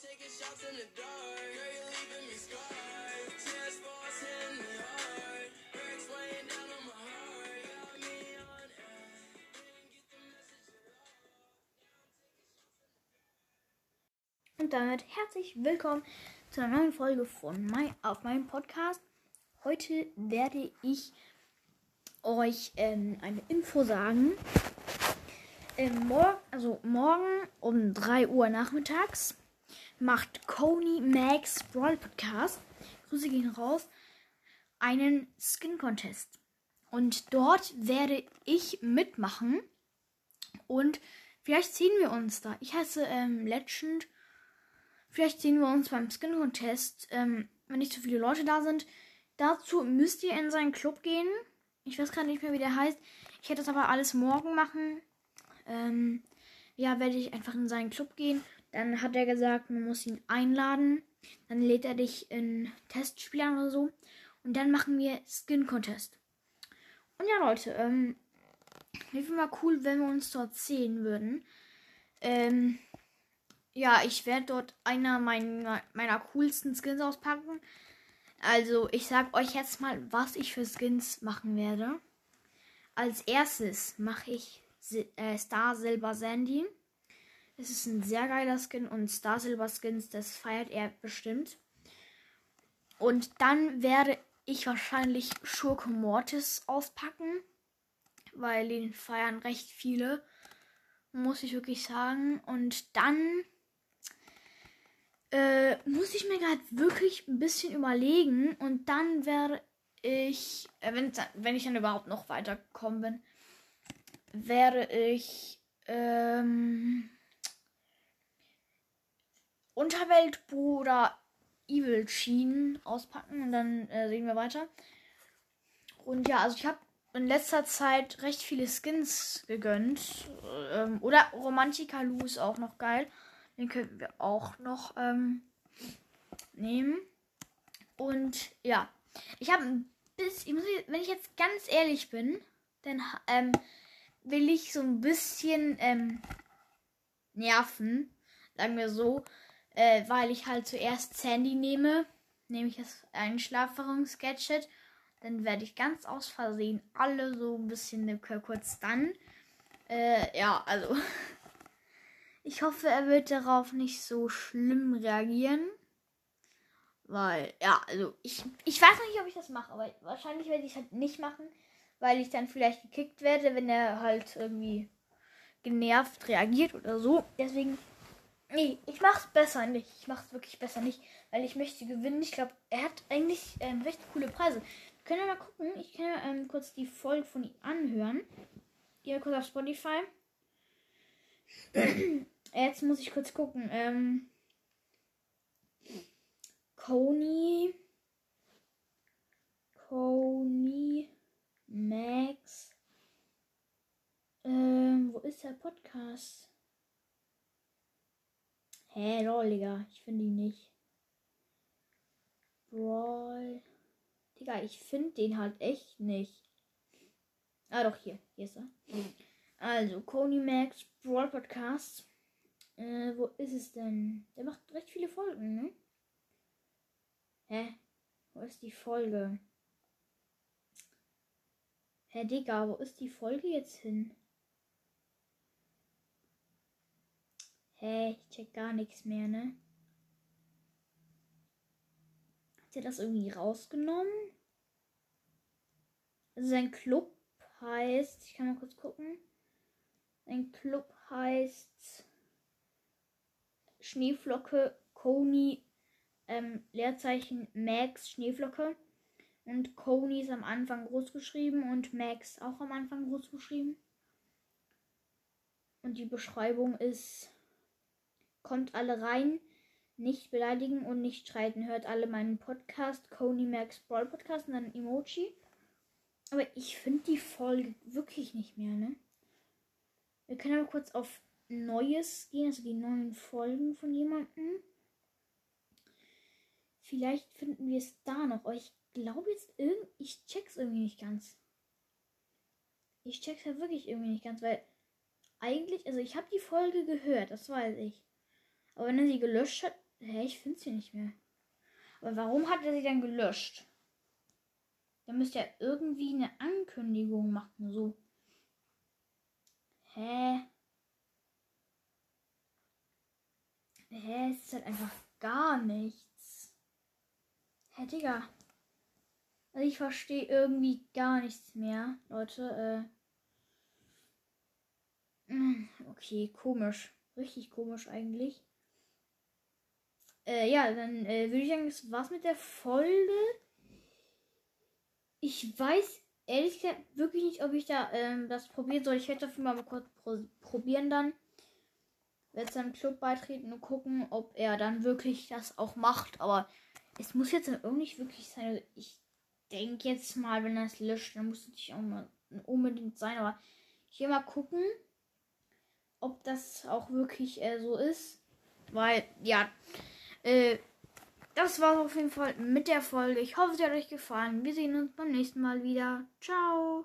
Und damit herzlich willkommen zu einer neuen Folge von mein, auf meinem Podcast. Heute werde ich euch ähm, eine Info sagen. Ähm, mor also morgen um 3 Uhr nachmittags macht Coney Max Brawl Podcast, Grüße gehen raus, einen Skin Contest. Und dort werde ich mitmachen. Und vielleicht sehen wir uns da. Ich heiße ähm, Legend. Vielleicht sehen wir uns beim Skin Contest, ähm, wenn nicht so viele Leute da sind. Dazu müsst ihr in seinen Club gehen. Ich weiß gerade nicht mehr, wie der heißt. Ich werde das aber alles morgen machen. Ähm, ja, werde ich einfach in seinen Club gehen. Dann hat er gesagt, man muss ihn einladen. Dann lädt er dich in Testspielern oder so. Und dann machen wir Skin Contest. Und ja, Leute, ähm, wäre mal cool, wenn wir uns dort sehen würden. Ähm, ja, ich werde dort einer meiner, meiner coolsten Skins auspacken. Also, ich sag euch jetzt mal, was ich für Skins machen werde. Als erstes mache ich äh, Star Silver Sandy. Das ist ein sehr geiler Skin und Star Silver Skins, das feiert er bestimmt. Und dann werde ich wahrscheinlich Schurke Mortis auspacken, weil den feiern recht viele, muss ich wirklich sagen. Und dann äh, muss ich mir gerade wirklich ein bisschen überlegen und dann werde ich, äh, wenn, wenn ich dann überhaupt noch weitergekommen bin, werde ich ähm, Unterweltbruder Evil Sheen auspacken und dann äh, sehen wir weiter. Und ja, also ich habe in letzter Zeit recht viele Skins gegönnt. Ähm, oder Romantica Lu ist auch noch geil. Den könnten wir auch noch ähm, nehmen. Und ja, ich habe ein bisschen, wenn ich jetzt ganz ehrlich bin, dann ähm, will ich so ein bisschen ähm, nerven, sagen wir so, äh, weil ich halt zuerst Sandy nehme, nehme ich das Einschlaferungsgadget, dann werde ich ganz aus Versehen alle so ein bisschen kurz dann. Äh, ja, also ich hoffe, er wird darauf nicht so schlimm reagieren. Weil, ja, also ich, ich weiß nicht, ob ich das mache, aber wahrscheinlich werde ich es halt nicht machen, weil ich dann vielleicht gekickt werde, wenn er halt irgendwie genervt reagiert oder so. Deswegen, nee, ich mach's besser nicht. Ich mach's wirklich besser nicht, weil ich möchte gewinnen. Ich glaube, er hat eigentlich ähm, recht coole Preise. Können wir mal gucken? Ich kann ähm, kurz die Folge von ihm anhören. Wir kurz auf Spotify. Jetzt muss ich kurz gucken. Ähm, Coney. Coney. Max. Ähm, wo ist der Podcast? Hä, lol, Digga. Ich finde ihn nicht. Brawl. Digga, ich finde den halt echt nicht. Ah, doch, hier. Hier ist er. Also, Coney Max Brawl Podcast. Äh, wo ist es denn? Der macht recht viele Folgen, ne? Hä? Wo ist die Folge? Hä, Digga, wo ist die Folge jetzt hin? Hä, ich check gar nichts mehr, ne? Hat er das irgendwie rausgenommen? Also sein Club heißt, ich kann mal kurz gucken. Sein Club heißt Schneeflocke Coney ähm, Leerzeichen Max Schneeflocke. Und Coney ist am Anfang groß geschrieben und Max auch am Anfang groß geschrieben. Und die Beschreibung ist: Kommt alle rein, nicht beleidigen und nicht streiten. Hört alle meinen Podcast, Coney Max Brawl Podcast und dann Emoji. Aber ich finde die Folge wirklich nicht mehr, ne? Wir können aber kurz auf Neues gehen, also die neuen Folgen von jemandem. Vielleicht finden wir es da noch. Aber ich glaube jetzt irgendwie, ich check's irgendwie nicht ganz. Ich check's ja wirklich irgendwie nicht ganz, weil eigentlich, also ich habe die Folge gehört, das weiß ich. Aber wenn er sie gelöscht hat, Hä, ich finde sie nicht mehr. Aber warum hat er sie dann gelöscht? Da müsste er irgendwie eine Ankündigung machen, so. Hä? Hä, es ist halt einfach gar nichts. Hä, Digga. Also ich verstehe irgendwie gar nichts mehr, Leute. Äh. Mm, Okay, komisch. Richtig komisch eigentlich. Äh, ja, dann äh, würde ich sagen, das war's mit der Folge. Ich weiß ehrlich gesagt wirklich nicht, ob ich da ähm, das probieren soll. Ich werde dafür mal kurz pro probieren dann. Werde seinem Club beitreten und gucken, ob er dann wirklich das auch macht. Aber es muss jetzt dann irgendwie wirklich sein. Also ich denke jetzt mal, wenn er es löscht, dann muss es nicht unbedingt sein. Aber ich will mal gucken, ob das auch wirklich äh, so ist. Weil, ja, äh, das war auf jeden Fall mit der Folge. Ich hoffe, sie hat euch gefallen. Wir sehen uns beim nächsten Mal wieder. Ciao.